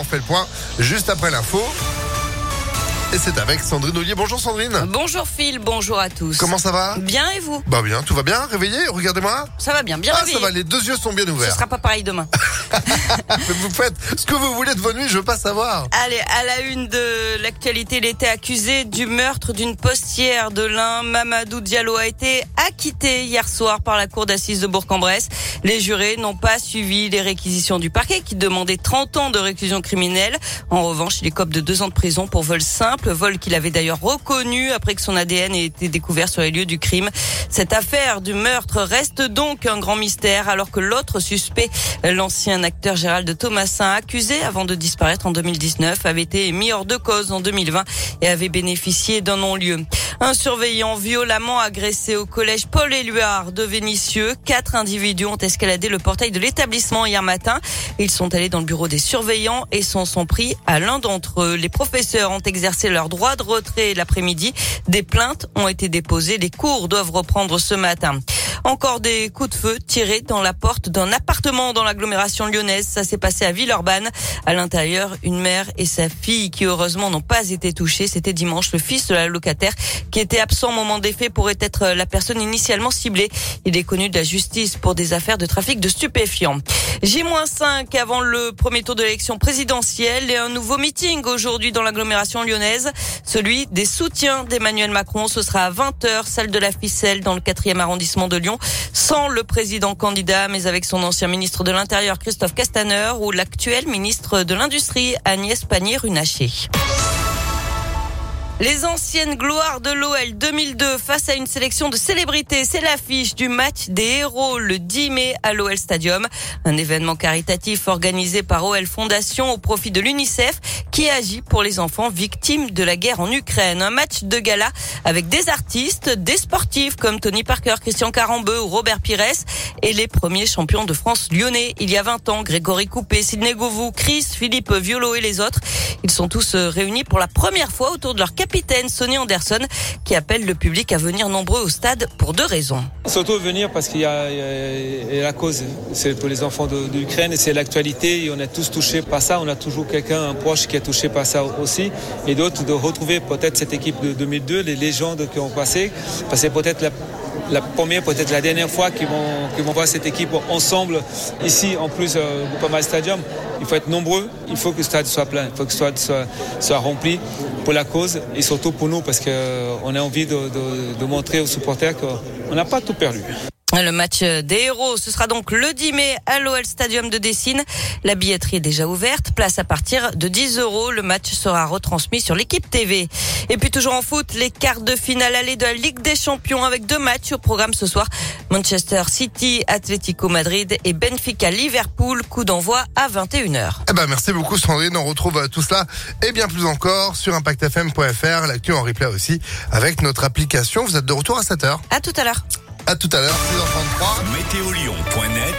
On fait le point juste après l'info. Et c'est avec Sandrine Ollier. Bonjour Sandrine. Bonjour Phil, bonjour à tous. Comment ça va Bien et vous Bah bien, tout va bien. Réveillé Regardez-moi. Ça va bien, bien Ah, réveillé. ça va, les deux yeux sont bien Ce ouverts. sera pas pareil demain. Vous faites ce que vous voulez de vos nuits, je veux pas savoir. Allez, à la une de l'actualité, il était accusé du meurtre d'une postière de l'Ain. Mamadou Diallo a été acquitté hier soir par la cour d'assises de Bourg-en-Bresse. Les jurés n'ont pas suivi les réquisitions du parquet qui demandait 30 ans de réclusion criminelle. En revanche, il écope de deux ans de prison pour vol simple, vol qu'il avait d'ailleurs reconnu après que son ADN ait été découvert sur les lieux du crime. Cette affaire du meurtre reste donc un grand mystère alors que l'autre suspect, l'ancien acteur Gérald Thomasin, accusé avant de disparaître en 2019, avait été mis hors de cause en 2020 et avait bénéficié d'un non-lieu. Un surveillant violemment agressé au collège Paul Éluard de Vénissieux. Quatre individus ont escaladé le portail de l'établissement hier matin. Ils sont allés dans le bureau des surveillants et s'en sont pris à l'un d'entre eux. Les professeurs ont exercé leur droit de retrait l'après-midi. Des plaintes ont été déposées. Les cours doivent reprendre ce matin. Encore des coups de feu tirés dans la porte d'un appartement dans l'agglomération lyonnaise. Ça s'est passé à Villeurbanne. À l'intérieur, une mère et sa fille qui heureusement n'ont pas été touchées. C'était dimanche. Le fils de la locataire qui était absent au moment des faits pourrait être la personne initialement ciblée. Il est connu de la justice pour des affaires de trafic de stupéfiants. J-5 avant le premier tour de l'élection présidentielle et un nouveau meeting aujourd'hui dans l'agglomération lyonnaise. Celui des soutiens d'Emmanuel Macron. Ce sera à 20h, salle de la Ficelle dans le 4e arrondissement de Lyon, sans le président candidat, mais avec son ancien ministre de l'Intérieur Christophe Castaner ou l'actuel ministre de l'Industrie Agnès Pannier-Runacher. Les anciennes gloires de l'OL 2002 face à une sélection de célébrités, c'est l'affiche du match des héros le 10 mai à l'OL Stadium, un événement caritatif organisé par OL Fondation au profit de l'UNICEF qui agit pour les enfants victimes de la guerre en Ukraine. Un match de gala avec des artistes, des sportifs comme Tony Parker, Christian Carambeu ou Robert Pires et les premiers champions de France lyonnais il y a 20 ans, Grégory Coupé, Sidney Govou, Chris, Philippe Violo et les autres. Ils sont tous réunis pour la première fois autour de leur capitaine Sonny Anderson qui appelle le public à venir nombreux au stade pour deux raisons. Surtout venir parce qu'il y, a la cause, c'est pour les enfants et c'est l'actualité et on est tous touchés par ça. On a toujours quelqu'un, un proche qui est touché par ça aussi et d'autres de retrouver peut-être cette équipe de 2002, les légendes qui ont passé, parce que peut-être la la première, peut-être la dernière fois qu'ils vont, qu'ils vont voir cette équipe ensemble ici, en plus, euh, au Groupama Stadium. Il faut être nombreux, il faut que le stade soit plein, il faut que le stade soit, soit rempli pour la cause et surtout pour nous parce qu'on euh, a envie de montrer aux supporters qu'on n'a pas tout perdu. Le match des héros, ce sera donc le 10 mai à l'OL Stadium de Dessine. La billetterie est déjà ouverte, place à partir de 10 euros. Le match sera retransmis sur l'équipe TV. Et puis toujours en foot, les quarts de finale aller de la Ligue des Champions avec deux matchs au programme ce soir. Manchester City, Atlético Madrid et Benfica Liverpool. Coup d'envoi à 21h. Eh ben, merci beaucoup Sandrine. On retrouve tout cela et bien plus encore sur impactfm.fr. L'actu en replay aussi avec notre application. Vous êtes de retour à 7h. À tout à l'heure. À tout à l'heure, 6h33. Météolion.net